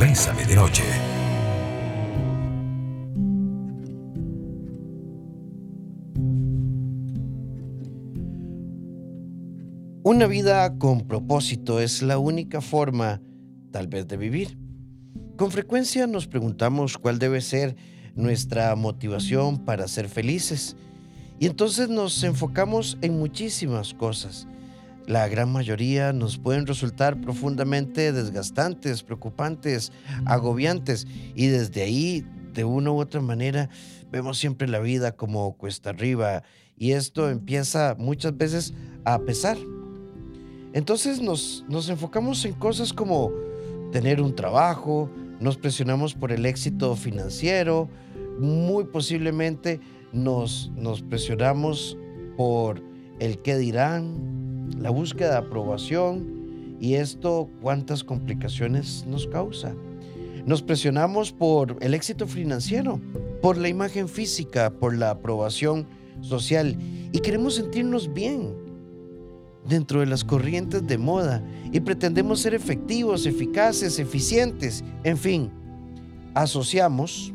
Bésame de noche. Una vida con propósito es la única forma, tal vez, de vivir. Con frecuencia nos preguntamos cuál debe ser nuestra motivación para ser felices y entonces nos enfocamos en muchísimas cosas. La gran mayoría nos pueden resultar profundamente desgastantes, preocupantes, agobiantes y desde ahí, de una u otra manera, vemos siempre la vida como cuesta arriba y esto empieza muchas veces a pesar. Entonces nos, nos enfocamos en cosas como tener un trabajo, nos presionamos por el éxito financiero, muy posiblemente nos, nos presionamos por el qué dirán, la búsqueda de aprobación y esto cuántas complicaciones nos causa. Nos presionamos por el éxito financiero, por la imagen física, por la aprobación social y queremos sentirnos bien dentro de las corrientes de moda y pretendemos ser efectivos, eficaces, eficientes, en fin, asociamos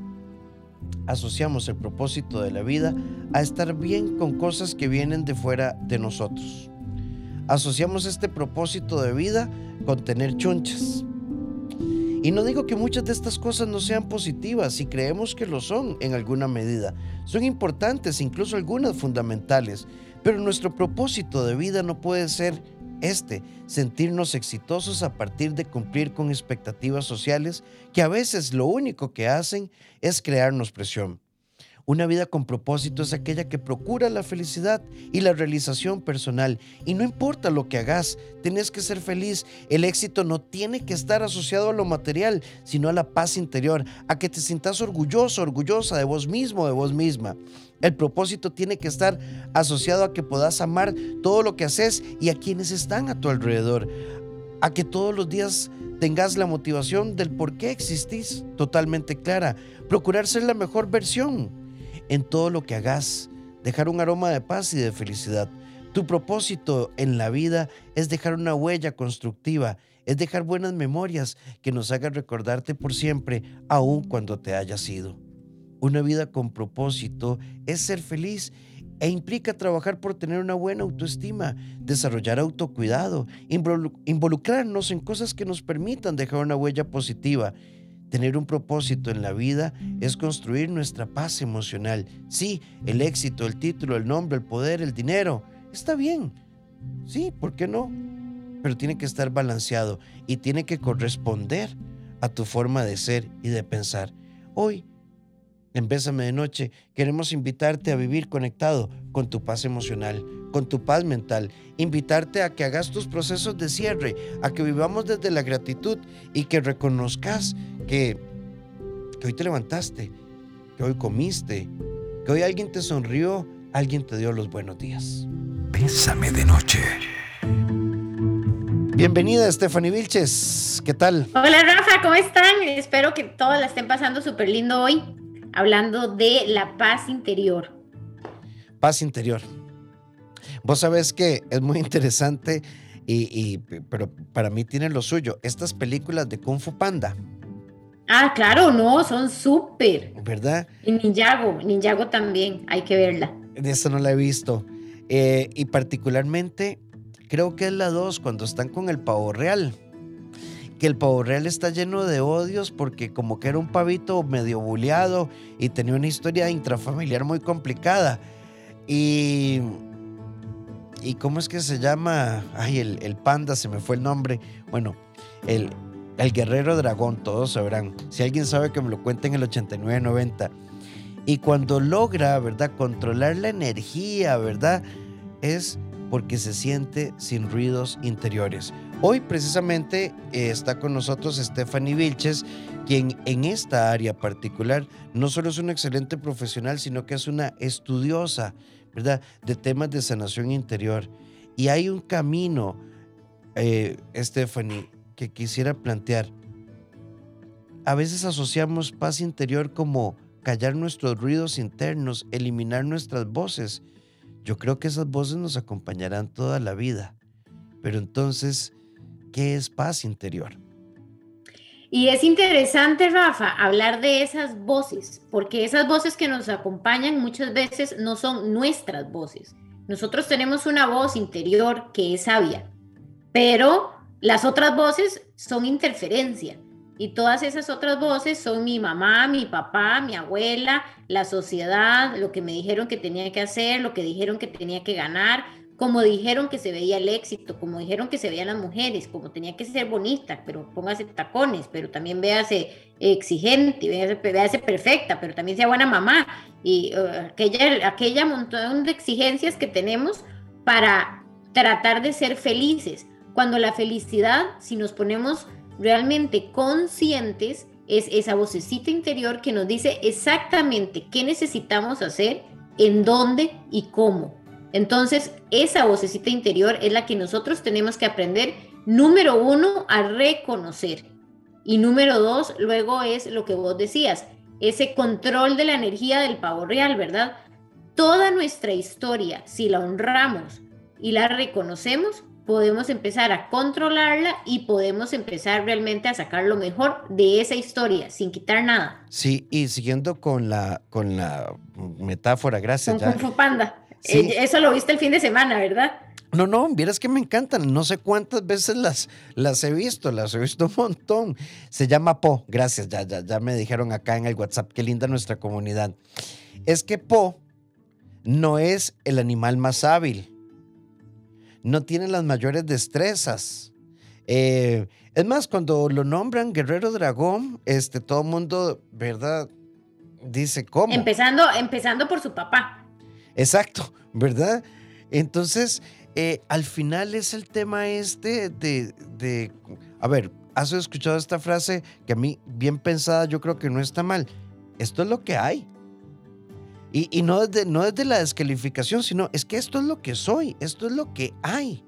asociamos el propósito de la vida a estar bien con cosas que vienen de fuera de nosotros. Asociamos este propósito de vida con tener chunchas. Y no digo que muchas de estas cosas no sean positivas, si creemos que lo son en alguna medida. Son importantes, incluso algunas fundamentales, pero nuestro propósito de vida no puede ser este, sentirnos exitosos a partir de cumplir con expectativas sociales que a veces lo único que hacen es crearnos presión. Una vida con propósito es aquella que procura la felicidad y la realización personal. Y no importa lo que hagas, tenés que ser feliz. El éxito no tiene que estar asociado a lo material, sino a la paz interior, a que te sientas orgulloso, orgullosa de vos mismo, de vos misma. El propósito tiene que estar asociado a que puedas amar todo lo que haces y a quienes están a tu alrededor. A que todos los días tengas la motivación del por qué existís totalmente clara. Procurar ser la mejor versión en todo lo que hagas, dejar un aroma de paz y de felicidad. Tu propósito en la vida es dejar una huella constructiva, es dejar buenas memorias que nos hagan recordarte por siempre, aun cuando te hayas ido. Una vida con propósito es ser feliz e implica trabajar por tener una buena autoestima, desarrollar autocuidado, involucrarnos en cosas que nos permitan dejar una huella positiva Tener un propósito en la vida es construir nuestra paz emocional. Sí, el éxito, el título, el nombre, el poder, el dinero, está bien. Sí, ¿por qué no? Pero tiene que estar balanceado y tiene que corresponder a tu forma de ser y de pensar. Hoy, en Bésame de Noche, queremos invitarte a vivir conectado con tu paz emocional, con tu paz mental, invitarte a que hagas tus procesos de cierre, a que vivamos desde la gratitud y que reconozcas que, hoy te levantaste, que hoy comiste, que hoy alguien te sonrió, alguien te dio los buenos días. Bésame de noche. Bienvenida Stephanie Vilches, ¿qué tal? Hola Rafa, ¿cómo están? Espero que todos la estén pasando súper lindo hoy, hablando de la paz interior. Paz interior. Vos sabés que es muy interesante, y, pero para mí tiene lo suyo, estas películas de Kung Fu Panda. Ah, claro, no, son súper. ¿Verdad? Y Ninjago, Ninjago también, hay que verla. De Esa no la he visto. Eh, y particularmente, creo que es la 2, cuando están con el pavo real. Que el pavo real está lleno de odios porque como que era un pavito medio buleado y tenía una historia intrafamiliar muy complicada. Y... ¿Y cómo es que se llama? Ay, el, el panda, se me fue el nombre. Bueno, el, el guerrero dragón, todos sabrán. Si alguien sabe que me lo cuente en el 8990. Y cuando logra, ¿verdad? Controlar la energía, ¿verdad? Es porque se siente sin ruidos interiores. Hoy precisamente está con nosotros Stephanie Vilches, quien en esta área particular no solo es una excelente profesional, sino que es una estudiosa, ¿verdad? De temas de sanación interior. Y hay un camino, eh, Stephanie, quisiera plantear. A veces asociamos paz interior como callar nuestros ruidos internos, eliminar nuestras voces. Yo creo que esas voces nos acompañarán toda la vida. Pero entonces, ¿qué es paz interior? Y es interesante, Rafa, hablar de esas voces, porque esas voces que nos acompañan muchas veces no son nuestras voces. Nosotros tenemos una voz interior que es sabia, pero las otras voces son interferencia. Y todas esas otras voces son mi mamá, mi papá, mi abuela, la sociedad, lo que me dijeron que tenía que hacer, lo que dijeron que tenía que ganar, como dijeron que se veía el éxito, como dijeron que se veían las mujeres, como tenía que ser bonita, pero póngase tacones, pero también véase exigente, véase, perfecta, pero también sea buena mamá. Y uh, aquella, aquella montón de exigencias que tenemos para tratar de ser felices. Cuando la felicidad, si nos ponemos realmente conscientes, es esa vocecita interior que nos dice exactamente qué necesitamos hacer, en dónde y cómo. Entonces, esa vocecita interior es la que nosotros tenemos que aprender, número uno, a reconocer. Y número dos, luego es lo que vos decías, ese control de la energía del pavo real, ¿verdad? Toda nuestra historia, si la honramos y la reconocemos, podemos empezar a controlarla y podemos empezar realmente a sacar lo mejor de esa historia sin quitar nada. Sí, y siguiendo con la, con la metáfora, gracias. Con Kung Fu Panda. Eh, eso lo viste el fin de semana, ¿verdad? No, no, vieras que me encantan. No sé cuántas veces las, las he visto, las he visto un montón. Se llama Po. Gracias, ya, ya, ya me dijeron acá en el WhatsApp. Qué linda nuestra comunidad. Es que Po no es el animal más hábil. No tiene las mayores destrezas. Eh, es más, cuando lo nombran Guerrero Dragón, este, todo el mundo, ¿verdad? Dice cómo. Empezando, empezando por su papá. Exacto, ¿verdad? Entonces, eh, al final es el tema este de, de, a ver, has escuchado esta frase que a mí, bien pensada, yo creo que no está mal. Esto es lo que hay. Y, no, desde, no desde la descalificación, sino es que esto es lo que soy, esto es lo que hay.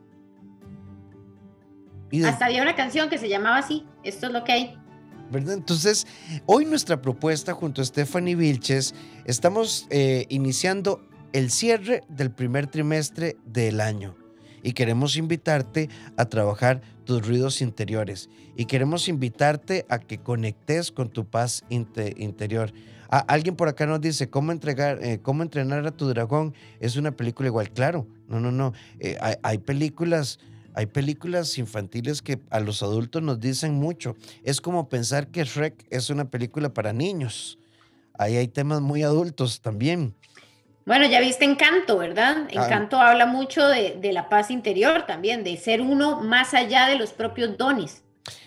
Hasta había una canción que se llamaba así, esto es lo que hay. ¿verdad? Entonces, hoy nuestra propuesta junto a Stephanie Vilches, estamos eh, iniciando el cierre del primer trimestre del año y queremos invitarte a trabajar tus ruidos interiores y queremos invitarte a que conectes con tu paz interior. Alguien por acá nos dice, ¿cómo, entregar, eh, ¿cómo entrenar a tu dragón? Es una película igual, claro. No, no, no. Eh, hay, películas... Hay películas infantiles que a los adultos nos dicen mucho. Es como pensar que Shrek es una película para niños. Ahí hay temas muy adultos también. Bueno, ya viste Encanto, ¿verdad? Ah. Encanto habla mucho de, la paz interior también, de ser uno más allá de los propios dones.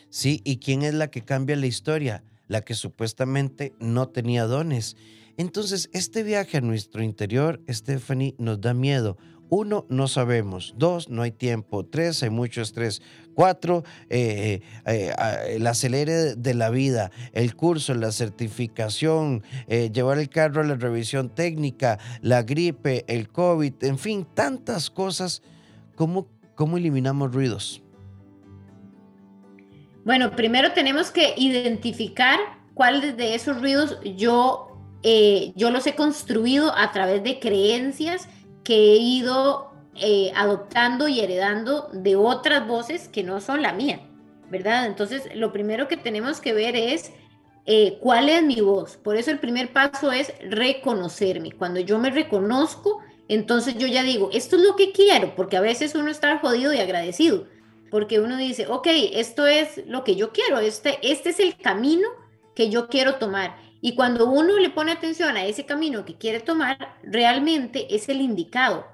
Sí, ¿y quién es la que cambia la historia? La que supuestamente no tenía dones. Entonces, este viaje a nuestro interior, Stephanie, nos da miedo. Uno, no sabemos. Dos, no hay tiempo. Tres, hay mucho estrés. Cuatro, eh, eh, eh, el acelere de la vida, el curso, la certificación, llevar el carro a la revisión técnica, la gripe, el COVID, en fin, tantas cosas. ¿Cómo, cómo eliminamos ruidos? Bueno, primero tenemos que identificar cuáles de esos ruidos yo, yo los he construido a través de creencias que he ido eh, adoptando y heredando de otras voces que no son la mía, ¿verdad? Entonces, lo primero que tenemos que ver es eh, cuál es mi voz. Por eso el primer paso es reconocerme. Cuando yo me reconozco, entonces yo ya digo, esto es lo que quiero, porque a veces uno está jodido y agradecido, porque uno dice, ok, esto es lo que yo quiero, este, este es el camino que yo quiero tomar. Y cuando uno le pone atención a ese camino que quiere tomar, realmente es el indicado.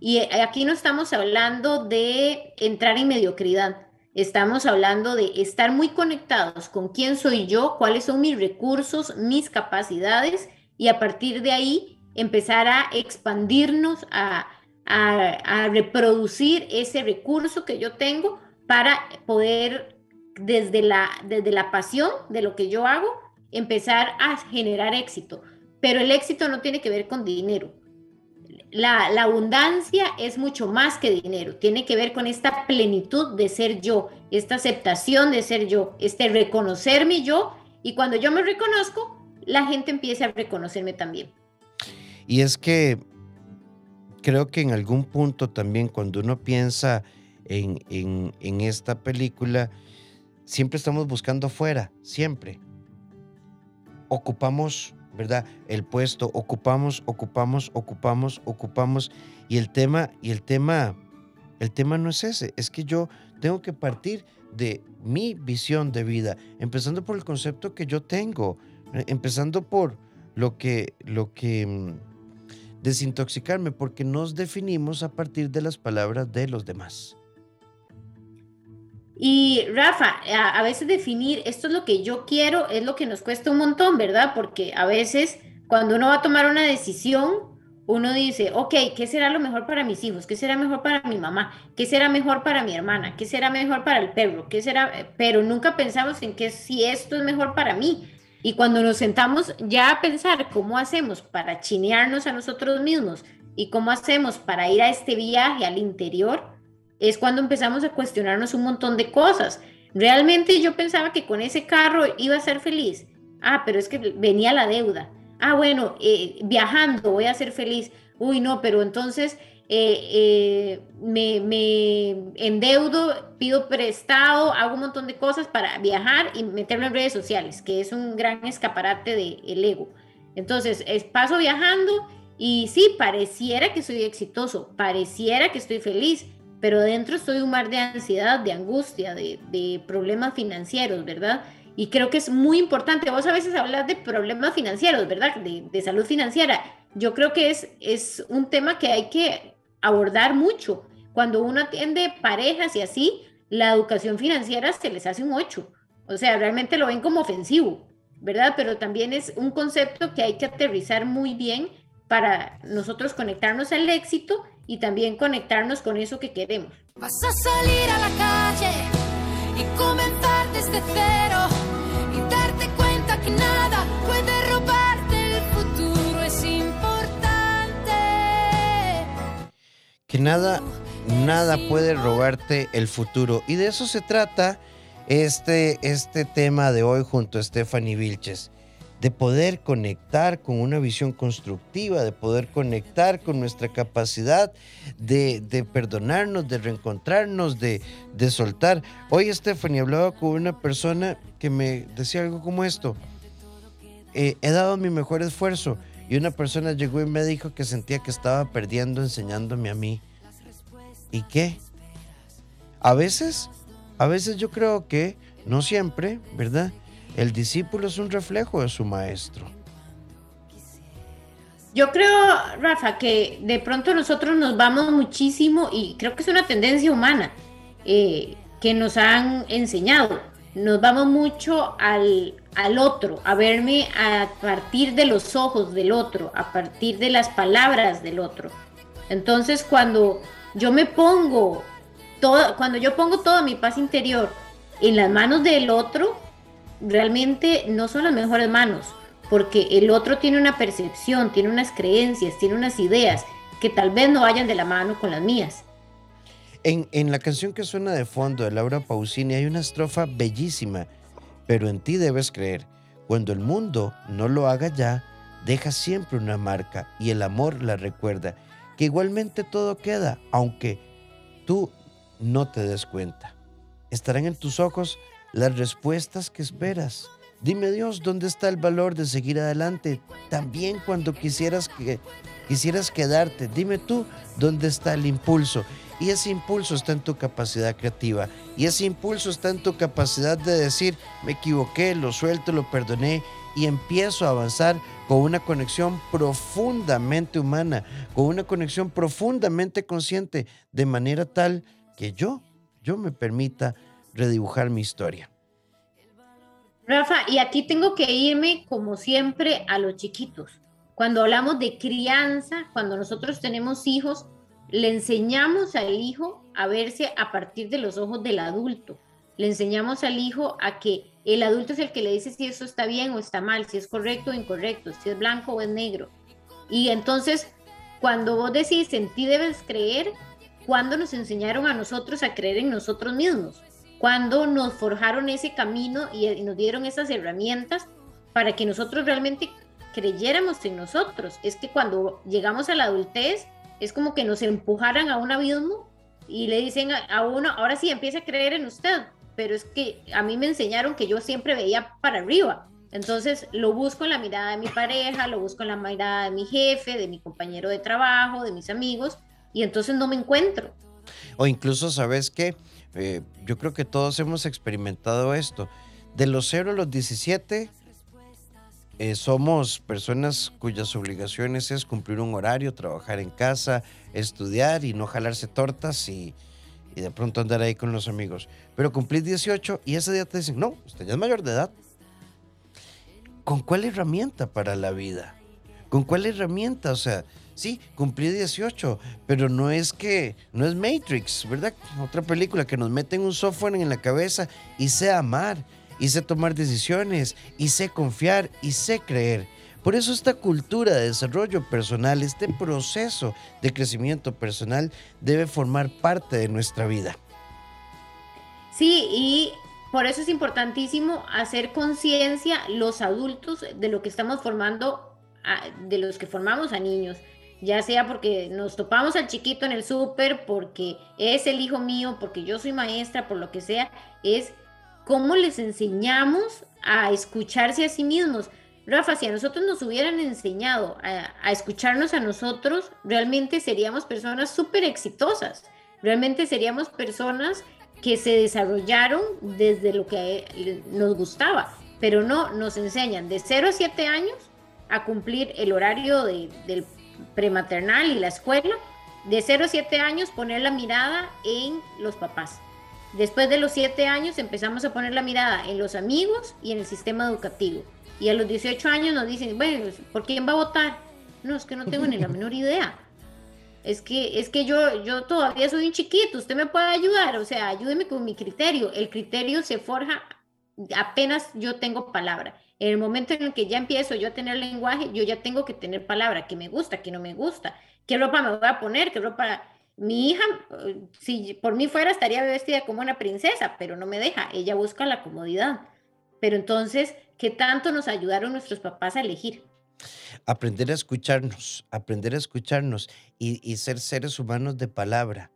Y aquí no estamos hablando de entrar en mediocridad, estamos hablando de estar muy conectados con quién soy yo, cuáles son mis recursos, mis capacidades y a partir de ahí empezar a expandirnos, a, a reproducir ese recurso que yo tengo para poder desde la, desde la pasión de lo que yo hago, empezar a generar éxito. Pero el éxito no tiene que ver con dinero. La, abundancia es mucho más que dinero, tiene que ver con esta plenitud de ser yo, esta aceptación de ser yo, este reconocerme yo y cuando yo me reconozco, la gente empieza a reconocerme también. Y es que creo que en algún punto también cuando uno piensa en, en esta película, siempre estamos buscando afuera, siempre. Ocupamos, ¿verdad? El puesto, ocupamos, ocupamos, ocupamos, ocupamos. Y el tema, y el tema, el tema no es ese, es que yo tengo que partir de mi visión de vida, empezando por el concepto que yo tengo, eh, empezando por lo que, lo que, mm, desintoxicarme, porque nos definimos a partir de las palabras de los demás. Y Rafa, a, veces definir esto es lo que yo quiero es lo que nos cuesta un montón, ¿verdad? Porque a veces cuando uno va a tomar una decisión, uno dice, ok, ¿qué será lo mejor para mis hijos? ¿Qué será mejor para mi mamá? ¿Qué será mejor para mi hermana? ¿Qué será mejor para el perro? ¿Qué será? Pero nunca pensamos en que si esto es mejor para mí. Y cuando nos sentamos ya a pensar cómo hacemos para chinearnos a nosotros mismos y cómo hacemos para ir a este viaje al interior, es cuando empezamos a cuestionarnos un montón de cosas. Realmente yo pensaba que con ese carro iba a ser feliz. Ah, pero es que venía la deuda. Ah, bueno, eh, viajando voy a ser feliz. Uy, no, pero entonces eh, eh, me, me, endeudo, pido prestado, hago un montón de cosas para viajar y meterlo en redes sociales, que es un gran escaparate del ego. Entonces, es, paso viajando y sí, pareciera que soy exitoso, pareciera que estoy feliz, pero dentro estoy un mar de ansiedad, de angustia, de, problemas financieros, ¿verdad? Y creo que es muy importante. Vos a veces hablas de problemas financieros, ¿verdad? De, salud financiera. Yo creo que es, es un tema que hay que abordar mucho. Cuando uno atiende parejas y así, la educación financiera se les hace un ocho. O sea, realmente lo ven como ofensivo, ¿verdad? Pero también es un concepto que hay que aterrizar muy bien para nosotros conectarnos al éxito y también conectarnos con eso que queremos. Vas a salir a la calle y cero Que nada, nada puede robarte el futuro. Y de eso se trata este, este tema de hoy junto a Stephanie Vilches de poder conectar con una visión constructiva, de poder conectar con nuestra capacidad de, perdonarnos, de reencontrarnos, de, soltar. Hoy Stephanie hablaba con una persona que me decía algo como esto. Eh, he dado mi mejor esfuerzo y una persona llegó y me dijo que sentía que estaba perdiendo enseñándome a mí. ¿Y qué? A veces, a veces yo creo que, no siempre, ¿verdad? El discípulo es un reflejo de su maestro. Yo creo, Rafa, que de pronto nosotros nos vamos muchísimo y creo que es una tendencia humana eh, que nos han enseñado. Nos vamos mucho al, al otro, a verme a partir de los ojos del otro, a partir de las palabras del otro. Entonces, cuando yo me pongo, todo, cuando yo pongo toda mi paz interior en las manos del otro, realmente no son las mejores manos, porque el otro tiene una percepción, tiene unas creencias, tiene unas ideas que tal vez no vayan de la mano con las mías. En, en la canción que suena de fondo de Laura Pausini hay una estrofa bellísima, pero en ti debes creer. Cuando el mundo no lo haga ya, deja siempre una marca y el amor la recuerda, que igualmente todo queda, aunque tú no te des cuenta. Estarán en tus ojos las respuestas que esperas. Dime Dios, ¿dónde está el valor de seguir adelante? También cuando quisieras, que, quisieras quedarte, dime tú, ¿dónde está el impulso? Y ese impulso está en tu capacidad creativa. Y ese impulso está en tu capacidad de decir, me equivoqué, lo suelto, lo perdoné y empiezo a avanzar con una conexión profundamente humana, con una conexión profundamente consciente, de manera tal que yo, yo me permita redibujar mi historia. Rafa, y aquí tengo que irme como siempre a los chiquitos. Cuando hablamos de crianza, cuando nosotros tenemos hijos, le enseñamos al hijo a verse a partir de los ojos del adulto. Le enseñamos al hijo a que el adulto es el que le dice si eso está bien o está mal, si es correcto o incorrecto, si es blanco o es negro. Y entonces, cuando vos decís en ti debes creer, ¿cuándo nos enseñaron a nosotros a creer en nosotros mismos? cuando nos forjaron ese camino y, nos dieron esas herramientas para que nosotros realmente creyéramos en nosotros. Es que cuando llegamos a la adultez, es como que nos empujaran a un abismo y le dicen a, uno, ahora sí, empieza a creer en usted. pero es que a mí me enseñaron que yo siempre veía para arriba. Entonces lo busco en la mirada de mi pareja, lo busco en la mirada de mi jefe, de mi compañero de trabajo, de mis amigos, y entonces no me encuentro. O incluso, ¿sabes qué? Eh, yo creo que todos hemos experimentado esto. De los 0 a los 17, eh, somos personas cuyas obligaciones es cumplir un horario, trabajar en casa, estudiar y no jalarse tortas y, y de pronto andar ahí con los amigos. Pero cumplís 18 y ese día te dicen, no, usted es mayor de edad. ¿Con cuál herramienta para la vida? ¿Con cuál herramienta? O sea, sí, cumplí 18, pero no es que, no es Matrix, ¿verdad? Otra película que nos mete un software en la cabeza y sé amar, y sé tomar decisiones, y sé confiar, y sé creer. Por eso esta cultura de desarrollo personal, este proceso de crecimiento personal debe formar parte de nuestra vida. Sí, y por eso es importantísimo hacer conciencia los adultos de lo que estamos formando, de los que formamos a niños, ya sea porque nos topamos al chiquito en el súper, porque es el hijo mío, porque yo soy maestra, por lo que sea, es cómo les enseñamos a escucharse a sí mismos. Rafa, si a nosotros nos hubieran enseñado a, escucharnos a nosotros, realmente seríamos personas súper exitosas. Realmente seríamos personas que se desarrollaron desde lo que nos gustaba, pero no nos enseñan de 0 a 7 años a cumplir el horario del prematernal y la escuela, de 0 a 7 años poner la mirada en los papás. Después de los 7 años empezamos a poner la mirada en los amigos y en el sistema educativo. Y a los 18 años nos dicen, bueno, ¿por quién va a votar? No, es que no tengo ni la menor idea es que, es que yo, yo todavía soy un chiquito, usted me puede ayudar, o sea, ayúdeme con mi criterio. El criterio se forja apenas yo tengo palabra. En el momento en el que ya empiezo yo a tener lenguaje, yo ya tengo que tener palabra, que me gusta, que no me gusta, qué ropa me voy a poner, qué ropa... Mi hija, si por mí fuera, estaría vestida como una princesa, pero no me deja, ella busca la comodidad. Pero entonces, ¿qué tanto nos ayudaron nuestros papás a elegir? aprender a escucharnos, aprender a escucharnos y, ser seres humanos de palabra.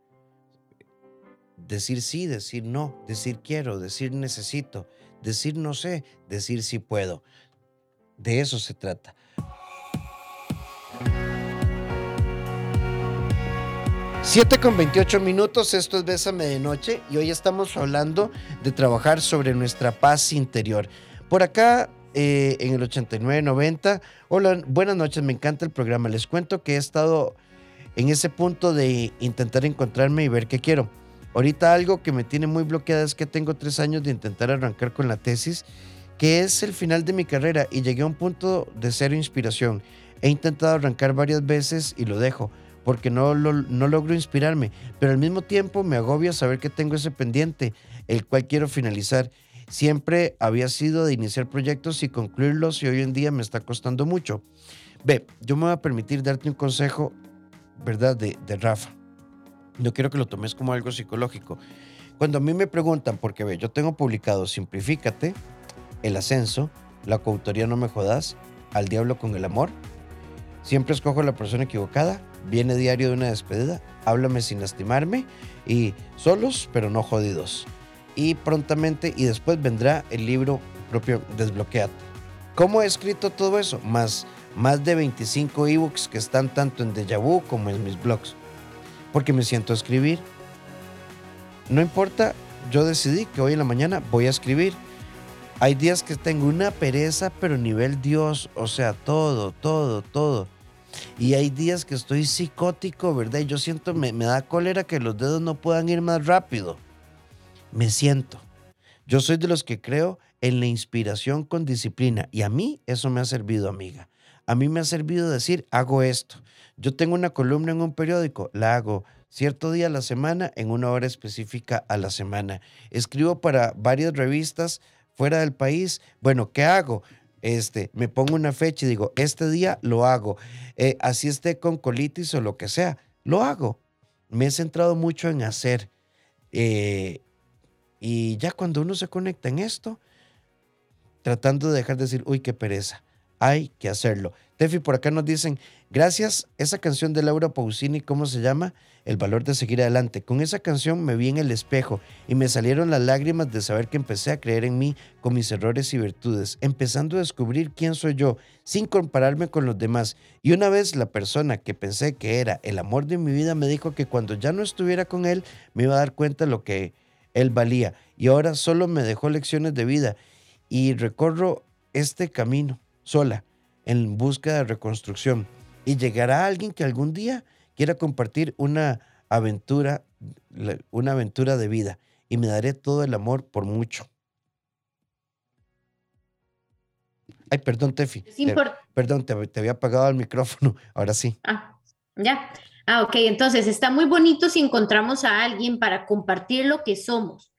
Decir sí, decir no, decir quiero, decir necesito, decir no sé, decir sí puedo. De eso se trata. Siete con 28 minutos, esto es Bésame de Noche y hoy estamos hablando de trabajar sobre nuestra paz interior. Por acá eh, en el 8990. Hola, buenas noches, me encanta el programa. Les cuento que he estado en ese punto de intentar encontrarme y ver qué quiero. Ahorita algo que me tiene muy bloqueada es que tengo tres años de intentar arrancar con la tesis, que es el final de mi carrera y llegué a un punto de cero inspiración. He intentado arrancar varias veces y lo dejo porque no, no logro inspirarme, pero al mismo tiempo me agobia saber que tengo ese pendiente, el cual quiero finalizar siempre había sido de iniciar proyectos y concluirlos y hoy en día me está costando mucho. Ve, yo me voy a permitir darte un consejo, ¿verdad? De, de Rafa. No quiero que lo tomes como algo psicológico. Cuando a mí me preguntan, porque ve, yo tengo publicado Simplifícate, El Ascenso, La coautoría No Me Jodas, Al Diablo con el Amor, Siempre escojo la persona equivocada, Viene diario de una despedida, Háblame sin lastimarme y Solos pero no jodidos y prontamente y después vendrá el libro propio Desbloqueate. ¿Cómo he escrito todo eso? Más, más de 25 ebooks que están tanto en Deja Vu como en mis blogs. Porque me siento a escribir. No importa, yo decidí que hoy en la mañana voy a escribir. Hay días que tengo una pereza, pero nivel Dios, o sea, todo, todo, todo. Y hay días que estoy psicótico, ¿verdad? Y yo siento, me, me da cólera que los dedos no puedan ir más rápido me siento. Yo soy de los que creo en la inspiración con disciplina y a mí eso me ha servido, amiga. A mí me ha servido decir, hago esto. Yo tengo una columna en un periódico, la hago cierto día a la semana en una hora específica a la semana. Escribo para varias revistas fuera del país. Bueno, ¿qué hago? Este, me pongo una fecha y digo, este día lo hago. Eh, así esté con colitis o lo que sea, lo hago. Me he centrado mucho en hacer. Eh, y ya cuando uno se conecta en esto, tratando de dejar de decir, uy, qué pereza, hay que hacerlo. Tefi, por acá nos dicen, gracias, esa canción de Laura Pausini, ¿cómo se llama? El valor de seguir adelante. Con esa canción me vi en el espejo y me salieron las lágrimas de saber que empecé a creer en mí con mis errores y virtudes, empezando a descubrir quién soy yo, sin compararme con los demás. Y una vez la persona que pensé que era el amor de mi vida me dijo que cuando ya no estuviera con él, me iba a dar cuenta de lo que él valía. Y ahora solo me dejó lecciones de vida y recorro este camino sola en busca de reconstrucción. Y llegará alguien que algún día quiera compartir una aventura, una aventura de vida. Y me daré todo el amor por mucho. Ay, perdón, Tefi. perdón, te, te, había apagado el micrófono. Ahora sí. Ah, ya. Ah, ok. Entonces, está muy bonito si encontramos a alguien para compartir lo que somos.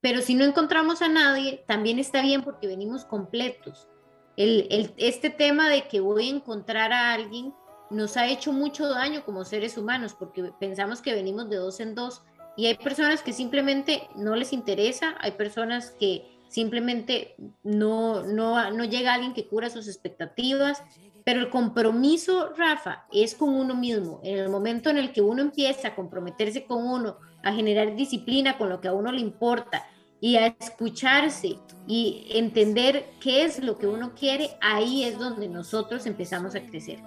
Pero si no encontramos a nadie, también está bien porque venimos completos el, este tema de que voy a encontrar a alguien nos ha hecho mucho daño como seres humanos porque pensamos que venimos de dos en dos y hay personas que simplemente no les interesa, hay personas que simplemente no, no, no llega alguien que cura sus expectativas, pero el compromiso, Rafa, es con uno mismo. En el momento en el que uno empieza a comprometerse con uno, a generar disciplina con lo que a uno le importa, y a escucharse y entender qué es lo que uno quiere, ahí es donde nosotros empezamos a crecer.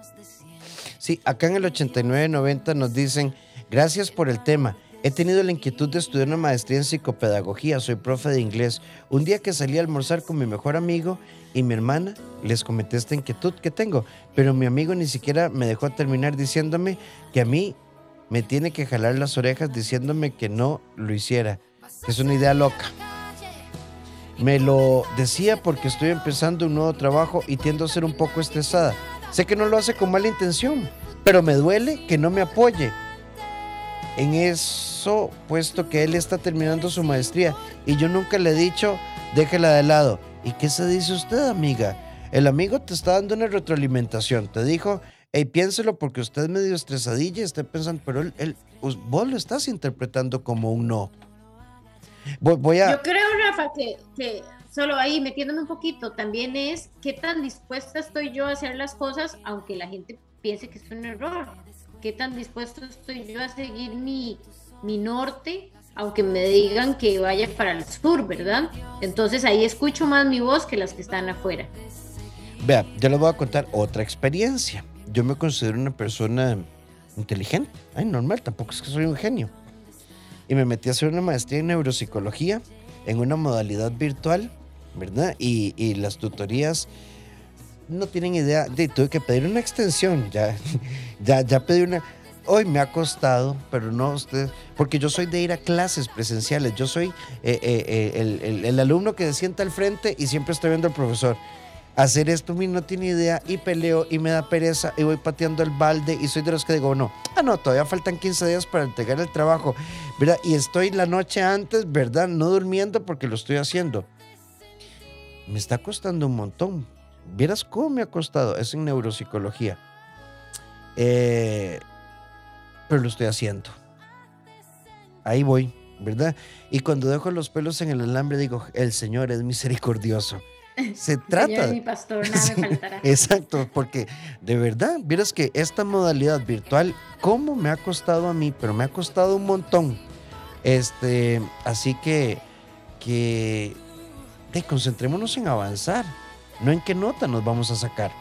Sí, acá en el 8990 nos dicen, gracias por el tema. He tenido la inquietud de estudiar una maestría en psicopedagogía, soy profe de inglés. Un día que salí a almorzar con mi mejor amigo y mi hermana, les comenté esta inquietud que tengo, pero mi amigo ni siquiera me dejó terminar diciéndome que a mí me tiene que jalar las orejas diciéndome que no lo hiciera, es una idea loca. Me lo decía porque estoy empezando un nuevo trabajo y tiendo a ser un poco estresada. Sé que no lo hace con mala intención, pero me duele que no me apoye en eso, puesto que él está terminando su maestría y yo nunca le he dicho, déjela de lado. ¿Y qué se dice usted, amiga? El amigo te está dando una retroalimentación. Te dijo, hey, piénselo porque usted es medio estresadilla y está pensando, pero él, vos lo estás interpretando como un no. Yo creo, Rafa, que, solo ahí metiéndome un poquito, también es qué tan dispuesta estoy yo a hacer las cosas, aunque la gente piense que es un error. Qué tan dispuesto estoy yo a seguir mi, mi norte, aunque me digan que vaya para el sur, ¿verdad? Entonces ahí escucho más mi voz que las que están afuera. Vea, yo les voy a contar otra experiencia. Yo me considero una persona inteligente. Ay, normal, tampoco es que soy un genio y me metí a hacer una maestría en neuropsicología en una modalidad virtual, ¿verdad? Y, las tutorías no tienen idea. De, tuve que pedir una extensión, ya, ya, ya pedí una. Hoy me ha costado, pero no ustedes, porque yo soy de ir a clases presenciales. Yo soy eh, eh, eh, el, el, el, alumno que se sienta al frente y siempre estoy viendo al profesor hacer esto, mi no tiene idea y peleo y me da pereza y voy pateando el balde y soy de los que digo, no, ah, no, todavía faltan 15 días para entregar el trabajo, ¿verdad? Y estoy la noche antes, ¿verdad? No durmiendo porque lo estoy haciendo. Me está costando un montón. ¿Vieras cómo me ha costado? Es en neuropsicología. Eh, pero lo estoy haciendo. Ahí voy, ¿verdad? Y cuando dejo los pelos en el alambre digo, el Señor es misericordioso se trata. mi pastor, nada me faltará. Exacto, porque de verdad, vieras que esta modalidad virtual, ¿cómo me ha costado a mí? Pero me ha costado un montón. Este, así que, que concentrémonos en avanzar, no en qué nota nos vamos a sacar.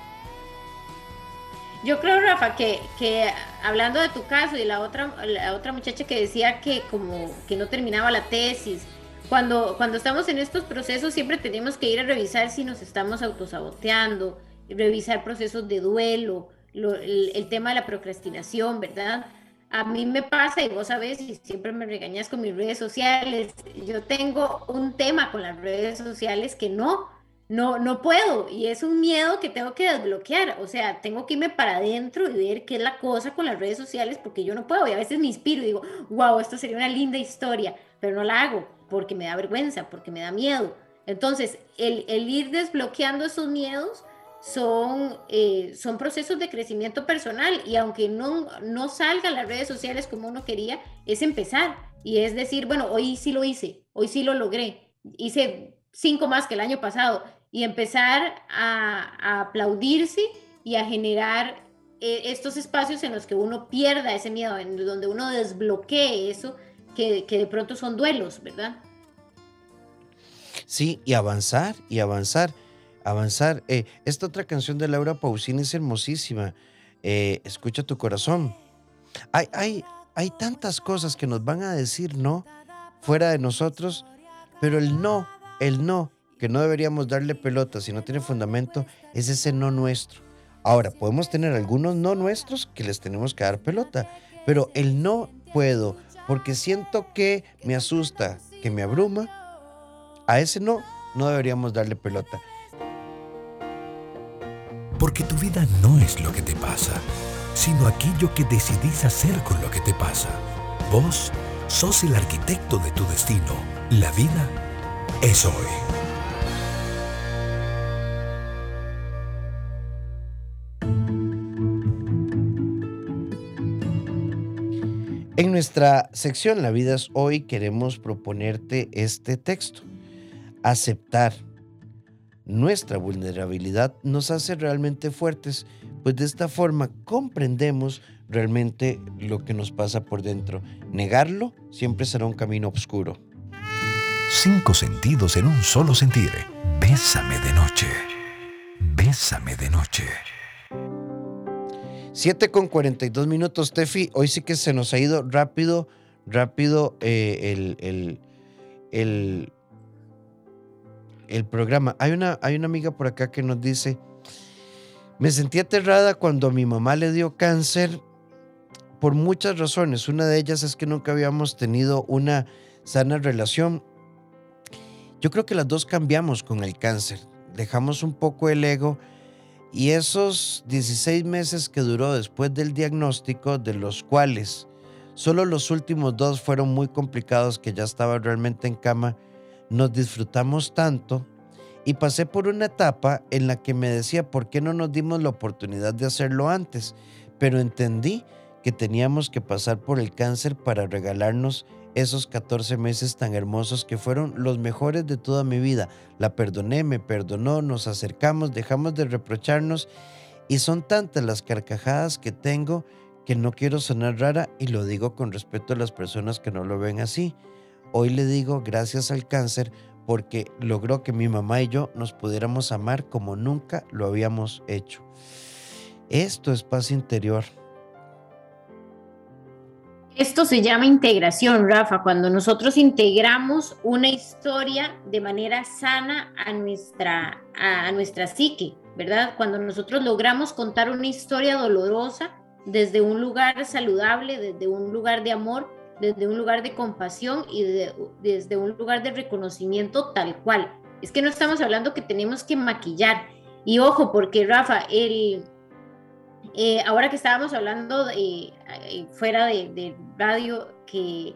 Yo creo, Rafa, que, que hablando de tu caso y la otra, la otra muchacha que decía que como que no terminaba la tesis, cuando, cuando estamos en estos procesos siempre tenemos que ir a revisar si nos estamos autosaboteando, revisar procesos de duelo, el, tema de la procrastinación, ¿verdad? A mí me pasa, y vos sabés, y siempre me regañas con mis redes sociales, yo tengo un tema con las redes sociales que no, no, no puedo, y es un miedo que tengo que desbloquear, o sea, tengo que irme para adentro y ver qué es la cosa con las redes sociales, porque yo no puedo, y a veces me inspiro y digo, wow, esto sería una linda historia, pero no la hago porque me da vergüenza, porque me da miedo. Entonces, el, ir desbloqueando esos miedos son, eh, son procesos de crecimiento personal y aunque no, no salgan las redes sociales como uno quería, es empezar y es decir, bueno, hoy sí lo hice, hoy sí lo logré, hice cinco más que el año pasado y empezar a, aplaudirse y a generar eh, estos espacios en los que uno pierda ese miedo, en donde uno desbloquee eso, que, de pronto son duelos, ¿verdad? Sí, y avanzar, y avanzar, avanzar. Eh, esta otra canción de Laura Pausini es hermosísima. Eh, escucha tu corazón. Hay, hay, hay tantas cosas que nos van a decir no fuera de nosotros, pero el no, el no, que no deberíamos darle pelota si no tiene fundamento, es ese no nuestro. Ahora, podemos tener algunos no nuestros que les tenemos que dar pelota, pero el no puedo, porque siento que me asusta, que me abruma, a ese no, no deberíamos darle pelota. Porque tu vida no es lo que te pasa, sino aquello que decidís hacer con lo que te pasa. Vos sos el arquitecto de tu destino. La vida es hoy. En nuestra sección La vida es hoy queremos proponerte este texto. Aceptar nuestra vulnerabilidad nos hace realmente fuertes, pues de esta forma comprendemos realmente lo que nos pasa por dentro. Negarlo siempre será un camino oscuro. Cinco sentidos en un solo sentir. Bésame de noche. Bésame de noche. 7 con 42 minutos, Tefi. Hoy sí que se nos ha ido rápido, rápido eh, el, el, el, el programa. Hay una, hay una amiga por acá que nos dice, me sentí aterrada cuando mi mamá le dio cáncer por muchas razones. Una de ellas es que nunca habíamos tenido una sana relación. Yo creo que las dos cambiamos con el cáncer. Dejamos un poco el ego y esos 16 meses que duró después del diagnóstico, de los cuales solo los últimos dos fueron muy complicados, que ya estaba realmente en cama, nos disfrutamos tanto y pasé por una etapa en la que me decía, ¿por qué no nos dimos la oportunidad de hacerlo antes? Pero entendí que teníamos que pasar por el cáncer para regalarnos esos 14 meses tan hermosos que fueron los mejores de toda mi vida. La perdoné, me perdonó, nos acercamos, dejamos de reprocharnos y son tantas las carcajadas que tengo que no quiero sonar rara y lo digo con respeto a las personas que no lo ven así. Hoy le digo gracias al cáncer porque logró que mi mamá y yo nos pudiéramos amar como nunca lo habíamos hecho. Esto es paz interior. Esto se llama integración, Rafa, cuando nosotros integramos una historia de manera sana a nuestra, a, nuestra psique, ¿verdad? Cuando nosotros logramos contar una historia dolorosa desde un lugar saludable, desde un lugar de amor, desde un lugar de compasión y desde un lugar de reconocimiento tal cual. Es que no estamos hablando que tenemos que maquillar. Y ojo, porque Rafa, el, eh, ahora que estábamos hablando eh, fuera de, radio, que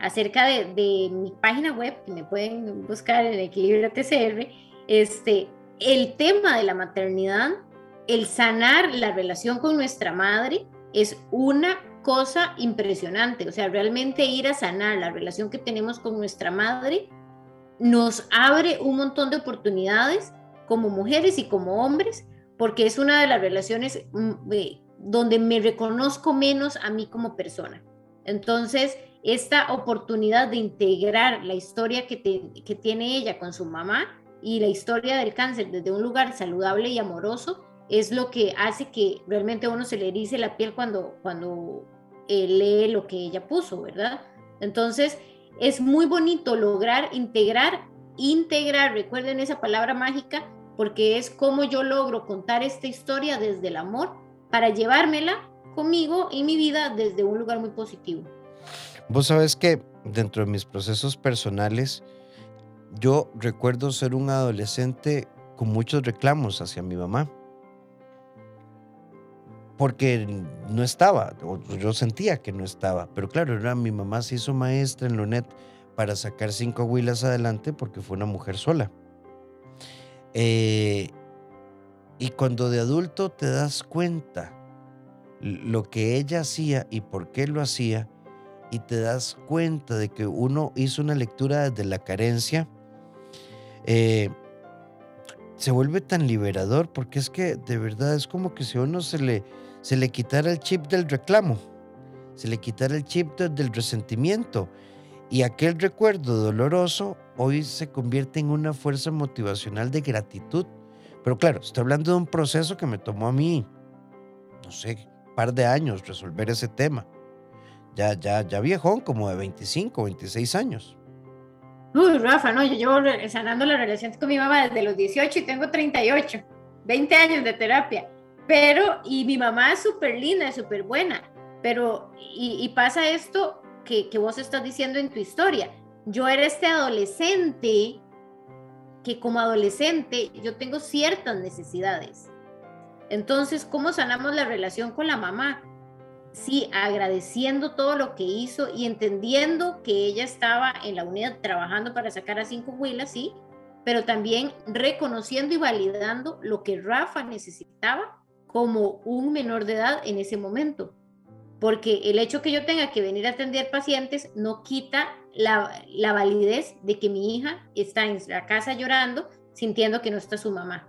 acerca de, mi página web, que me pueden buscar en Equilibrio TCR, este, el tema de la maternidad, el sanar la relación con nuestra madre, es una cosa impresionante. O sea, realmente ir a sanar la relación que tenemos con nuestra madre nos abre un montón de oportunidades como mujeres y como hombres porque es una de las relaciones mm, donde me reconozco menos a mí como persona. Entonces, esta oportunidad de integrar la historia que, que tiene ella con su mamá y la historia del cáncer desde un lugar saludable y amoroso es lo que hace que realmente a uno se le erice la piel cuando, cuando eh, lee lo que ella puso, ¿verdad? Entonces, es muy bonito lograr integrar, integrar, recuerden esa palabra mágica, porque es como yo logro contar esta historia desde el amor para llevármela conmigo y mi vida desde un lugar muy positivo. Vos sabes que dentro de mis procesos personales, yo recuerdo ser un adolescente con muchos reclamos hacia mi mamá. Porque no estaba, yo sentía que no estaba. Pero claro, era, mi mamá se hizo maestra en Lonet para sacar cinco huilas adelante porque fue una mujer sola. Eh, y cuando de adulto te das cuenta lo que ella hacía y por qué lo hacía, y te das cuenta de que uno hizo una lectura desde la carencia, eh, se vuelve tan liberador porque es que de verdad es como que si a uno se le, se le quitara el chip del reclamo, se le quitara el chip del resentimiento. Y aquel recuerdo doloroso hoy se convierte en una fuerza motivacional de gratitud. Pero claro, estoy hablando de un proceso que me tomó a mí, no sé, un par de años resolver ese tema. Ya, ya, ya viejón, como de 25, 26 años. Uy, Rafa, no, yo llevo sanando la relación con mi mamá desde los 18 y tengo 38, 20 años de terapia. Pero, y mi mamá es súper linda, es súper buena, pero, y, pasa esto que, que vos estás diciendo en tu historia. Yo era este adolescente que como adolescente yo tengo ciertas necesidades. Entonces, ¿cómo sanamos la relación con la mamá? sí, agradeciendo todo lo que hizo y entendiendo que ella estaba en la unidad trabajando para sacar a cinco huilas, sí, pero también reconociendo y validando lo que Rafa necesitaba como un menor de edad en ese momento. Porque el hecho que yo tenga que venir a atender pacientes no quita la, la validez de que mi hija está en la casa llorando, sintiendo que no está su mamá.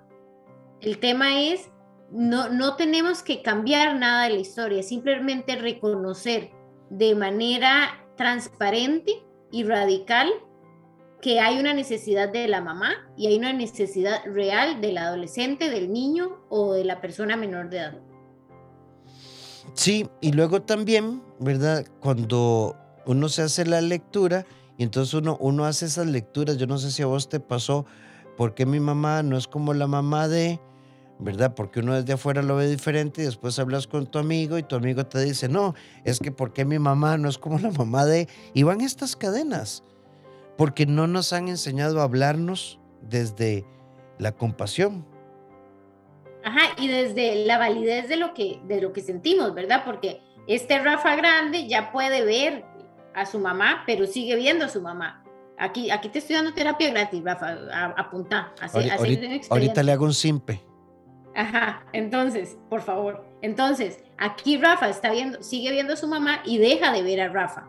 El tema es no, no tenemos que cambiar nada de la historia, simplemente reconocer de manera transparente y radical que hay una necesidad de la mamá y hay una necesidad real del adolescente, del niño o de la persona menor de edad. Sí, y luego también, ¿verdad? Cuando uno se hace la lectura y entonces uno, uno hace esas lecturas, yo no sé si a vos te pasó, porque mi mamá no es como la mamá de, ¿verdad? Porque uno desde afuera lo ve diferente y después hablas con tu amigo y tu amigo te dice, no, es que porque mi mamá no es como la mamá de... Y van estas cadenas, porque no nos han enseñado a hablarnos desde la compasión. Ajá, y desde la validez de lo que, de lo que sentimos, ¿verdad? Porque este Rafa grande ya puede ver a su mamá, pero sigue viendo a su mamá. Aquí, aquí te estoy dando terapia gratis, Rafa, apunta. ahorita le hago un simpe. Ajá, entonces, por favor. Entonces, aquí Rafa está viendo, sigue viendo a su mamá y deja de ver a Rafa.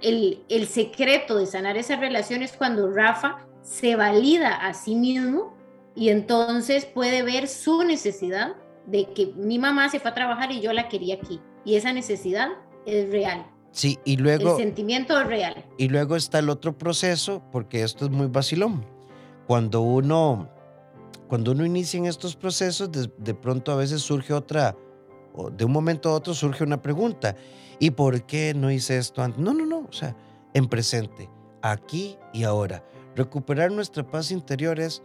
El, el secreto de sanar esa relación es cuando Rafa se valida a sí mismo y entonces puede ver su necesidad de que mi mamá se fue a trabajar y yo la quería aquí. Y esa necesidad es real. Sí, y luego... El sentimiento es real. Y luego está el otro proceso, porque esto es muy vacilón. Cuando uno cuando uno inicia en estos procesos, de, pronto a veces surge otra, o de un momento a otro surge una pregunta. ¿Y por qué no hice esto antes? No, no, no, o sea, en presente, aquí y ahora. Recuperar nuestra paz interior es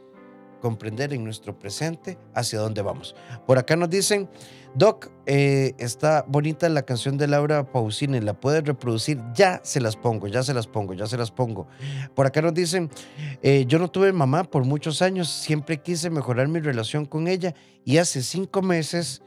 comprender en nuestro presente hacia dónde vamos. Por acá nos dicen, Doc, eh, está bonita la canción de Laura Pausini, ¿la puedes reproducir? Ya se las pongo, ya se las pongo, ya se las pongo. Por acá nos dicen, eh, yo no tuve mamá por muchos años, siempre quise mejorar mi relación con ella y hace cinco meses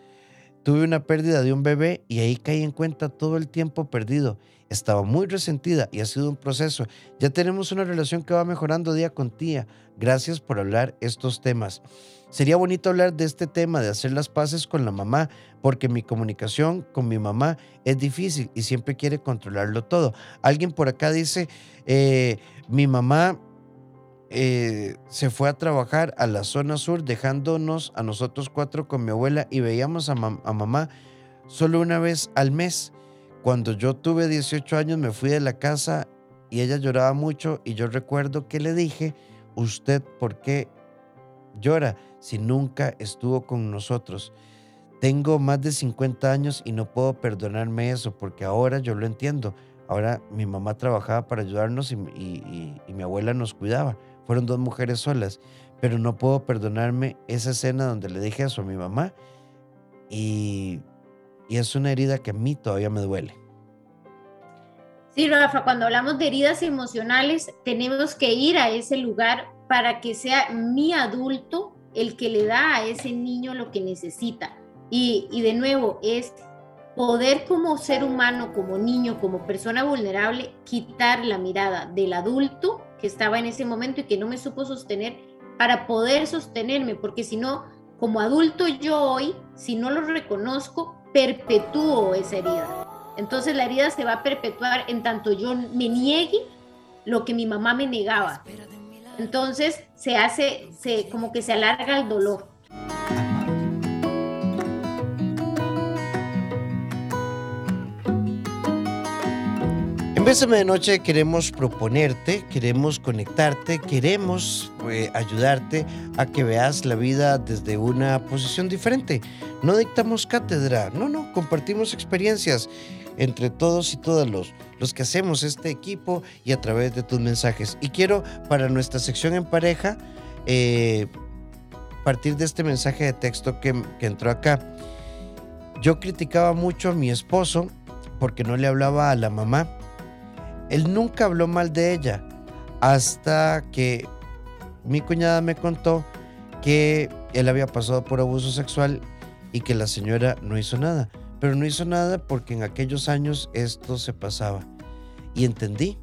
tuve una pérdida de un bebé y ahí caí en cuenta todo el tiempo perdido estaba muy resentida y ha sido un proceso. Ya tenemos una relación que va mejorando día con día. Gracias por hablar estos temas. Sería bonito hablar de este tema, de hacer las paces con la mamá, porque mi comunicación con mi mamá es difícil y siempre quiere controlarlo todo. Alguien por acá dice, eh, mi mamá eh, se fue a trabajar a la zona sur dejándonos a nosotros cuatro con mi abuela y veíamos a, a mamá solo una vez al mes. Cuando yo tuve 18 años me fui de la casa y ella lloraba mucho y yo recuerdo que le dije, usted, ¿por qué llora si nunca estuvo con nosotros? Tengo más de 50 años y no puedo perdonarme eso porque ahora yo lo entiendo. Ahora mi mamá trabajaba para ayudarnos y, mi abuela nos cuidaba. Fueron dos mujeres solas, pero no puedo perdonarme esa escena donde le dije eso a mi mamá y y es una herida que a mí todavía me duele. Sí, Rafa, cuando hablamos de heridas emocionales, tenemos que ir a ese lugar para que sea mi adulto el que le da a ese niño lo que necesita. Y, y de nuevo, es poder como ser humano, como niño, como persona vulnerable, quitar la mirada del adulto que estaba en ese momento y que no me supo sostener para poder sostenerme, porque si no, como adulto yo hoy, si no lo reconozco, perpetúo esa herida. Entonces la herida se va a perpetuar en tanto yo me niegue lo que mi mamá me negaba. entonces se hace, se, como que se alarga el dolor. Bésame de Noche queremos proponerte, queremos conectarte, queremos eh, ayudarte a que veas la vida desde una posición diferente. No dictamos cátedra, no, no, compartimos experiencias entre todos y todas los, los que hacemos este equipo y a través de tus mensajes. Y quiero para nuestra sección en pareja eh, partir de este mensaje de texto que, que entró acá. Yo criticaba mucho a mi esposo porque no le hablaba a la mamá él nunca habló mal de ella hasta que mi cuñada me contó que él había pasado por abuso sexual y que la señora no hizo nada. Pero no hizo nada porque en aquellos años esto se pasaba. Y entendí.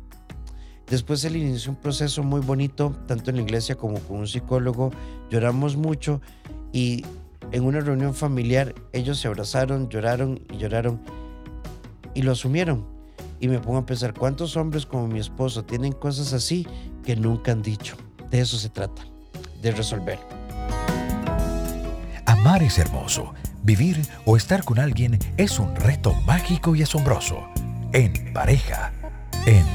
Después él inició un proceso muy bonito, tanto en la iglesia como con un psicólogo. Lloramos mucho y en una reunión familiar ellos se abrazaron, lloraron y lloraron y lo asumieron y me pongo a pensar cuántos hombres como mi esposo tienen cosas así que nunca han dicho. De eso se trata, de resolver. Amar es hermoso. Vivir o estar con alguien es un reto mágico y asombroso. En pareja, en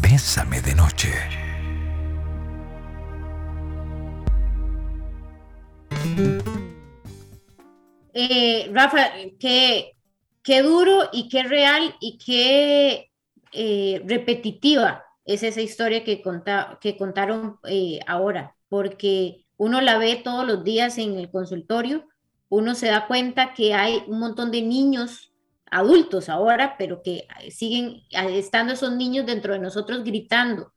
Bésame de Noche. Eh, Rafa, que qué duro y qué real y qué eh, repetitiva es esa historia que, contaron eh, ahora, porque uno la ve todos los días en el consultorio, uno se da cuenta que hay un montón de niños adultos ahora, pero que siguen estando esos niños dentro de nosotros gritando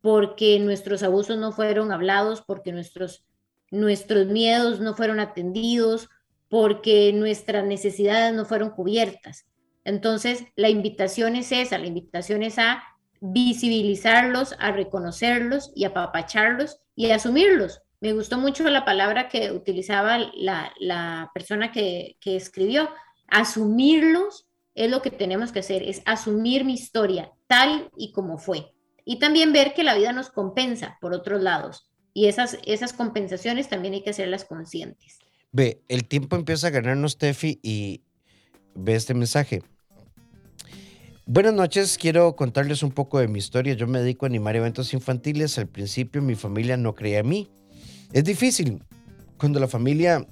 porque nuestros abusos no fueron hablados, porque nuestros, nuestros miedos no fueron atendidos, porque nuestras necesidades no fueron cubiertas. Entonces, la invitación es esa, la invitación es a visibilizarlos, a reconocerlos y a apapacharlos y a asumirlos. Me gustó mucho la palabra que utilizaba la, persona que, escribió. Asumirlos es lo que tenemos que hacer, es asumir mi historia tal y como fue. Y también ver que la vida nos compensa por otros lados. Y esas compensaciones también hay que hacerlas conscientes. Ve, el tiempo empieza a ganarnos, Tefi, y ve este mensaje. Buenas noches, quiero contarles un poco de mi historia. Yo me dedico a animar eventos infantiles. Al principio mi familia no creía en mí. Es difícil cuando la familia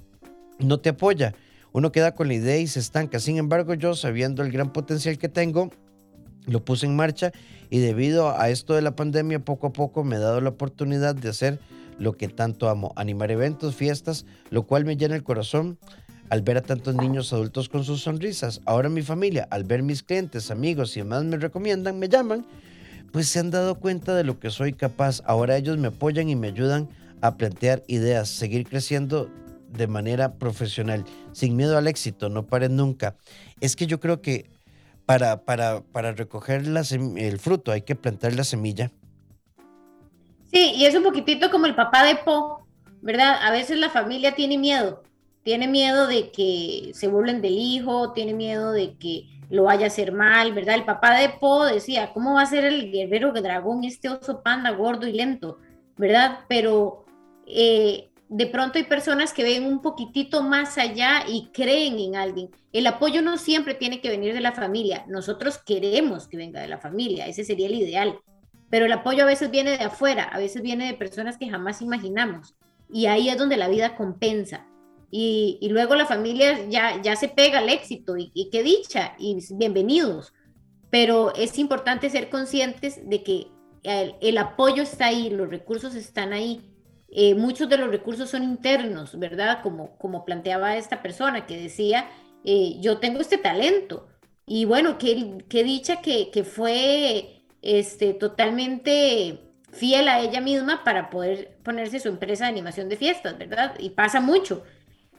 no te apoya. Uno queda con la idea y se estanca. Sin embargo, yo, sabiendo el gran potencial que tengo, lo puse en marcha y debido a esto de la pandemia, poco a poco me he dado la oportunidad de hacer lo que tanto amo, animar eventos, fiestas, lo cual me llena el corazón al ver a tantos niños adultos con sus sonrisas. Ahora mi familia, al ver mis clientes, amigos y demás me recomiendan, me llaman, pues se han dado cuenta de lo que soy capaz. Ahora ellos me apoyan y me ayudan a plantear ideas, seguir creciendo de manera profesional, sin miedo al éxito, no paren nunca. Es que yo creo que para, para, para recoger el fruto hay que plantar la semilla Sí, y es un poquitito como el papá de Po, ¿verdad? A veces la familia tiene miedo, tiene miedo de que se burlen del hijo, tiene miedo de que lo vaya a hacer mal, ¿verdad? El papá de Po decía, ¿cómo va a ser el guerrero dragón este oso panda gordo y lento, ¿verdad? Pero eh, de pronto hay personas que ven un poquitito más allá y creen en alguien. El apoyo no siempre tiene que venir de la familia, nosotros queremos que venga de la familia, ese sería el ideal, pero el apoyo a veces viene de afuera, a veces viene de personas que jamás imaginamos. Y ahí es donde la vida compensa. Y, luego la familia ya, ya se pega al éxito y, qué dicha y bienvenidos. Pero es importante ser conscientes de que el, apoyo está ahí, los recursos están ahí. Eh, muchos de los recursos son internos, ¿verdad? Como, como planteaba esta persona que decía, eh, yo tengo este talento. Y bueno, qué, qué dicha que, que fue este, totalmente fiel a ella misma para poder ponerse su empresa de animación de fiestas, ¿verdad? Y pasa mucho,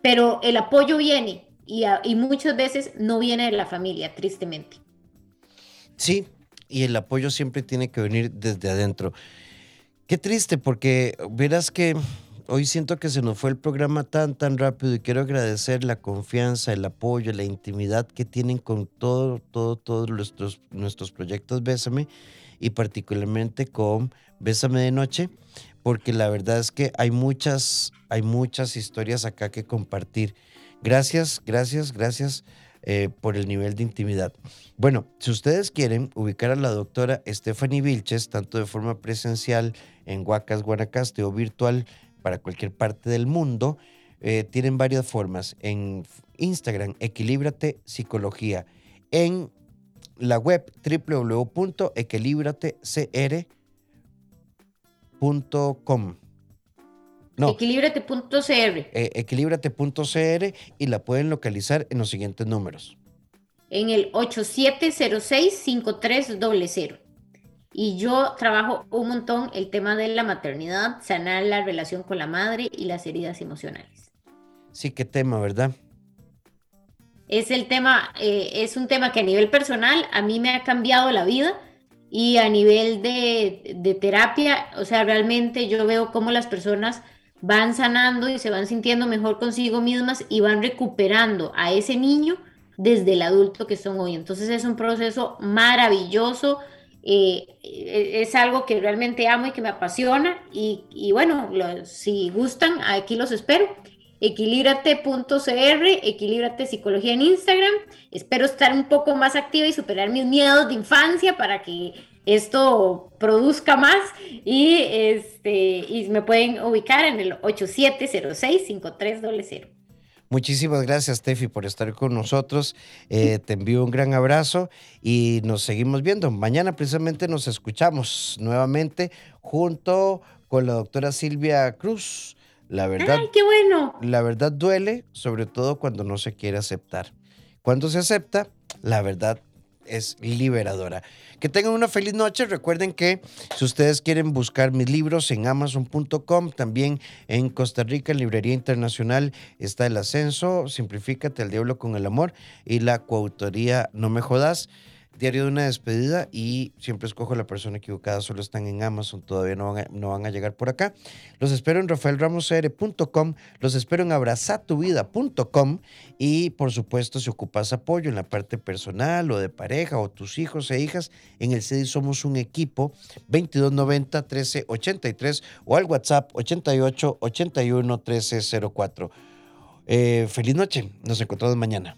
pero el apoyo viene y, y muchas veces no viene de la familia, tristemente. Sí, y el apoyo siempre tiene que venir desde adentro. Qué triste, porque verás que hoy siento que se nos fue el programa tan, tan rápido y quiero agradecer la confianza, el apoyo, la intimidad que tienen con todo, todo, todos nuestros, nuestros proyectos Bésame y particularmente con Bésame de Noche, porque la verdad es que hay muchas, hay muchas historias acá que compartir. Gracias, gracias, gracias eh, por el nivel de intimidad. Bueno, si ustedes quieren ubicar a la doctora Stephanie Vilches, tanto de forma presencial en Huacas, Guanacaste o virtual para cualquier parte del mundo, eh, tienen varias formas. En Instagram, Equilíbrate Psicología. En la web www.equilibratecr.com. No. Equilíbrate.cr. Eh, equilíbrate.cr y la pueden localizar en los siguientes números. En el 8706-5300. Y yo trabajo un montón el tema de la maternidad, sanar la relación con la madre y las heridas emocionales. Sí, qué tema, ¿verdad? Es el tema, eh, es un tema que a nivel personal a mí me ha cambiado la vida y a nivel de, de terapia, o sea, realmente yo veo cómo las personas van sanando y se van sintiendo mejor consigo mismas y van recuperando a ese niño desde el adulto que son hoy. Entonces es un proceso maravilloso, eh, e-, es algo que realmente amo y que me apasiona y, bueno, si gustan, aquí los espero. Equilíbrate.cr, Equilíbrate Psicología en Instagram. Espero estar un poco más activa y superar mis miedos de infancia para que esto produzca más y, este, y me pueden ubicar en el 8706-5300. Muchísimas gracias, Tefi, por estar con nosotros. Eh, te envío un gran abrazo y nos seguimos viendo. Mañana precisamente nos escuchamos nuevamente junto con la doctora Silvia Cruz. La verdad, ¡Ay, qué bueno! La verdad duele, sobre todo cuando no se quiere aceptar. Cuando se acepta, la verdad es liberadora. Que tengan una feliz noche. Recuerden que si ustedes quieren buscar mis libros en amazon.com, también en Costa Rica, en Librería Internacional, está El Ascenso, Simplifícate al Diablo con el Amor y la coautoría No Me Jodas. Diario de una despedida y siempre escojo la persona equivocada, solo están en Amazon, todavía no van a, no van a llegar por acá. Los espero en rafaelramosr.com, los espero en abrazatuvida.com y por supuesto si ocupas apoyo en la parte personal o de pareja o tus hijos e hijas, en el CEDI somos un equipo 2290 1383 o al WhatsApp 88 81 1304. feliz noche, nos encontramos mañana.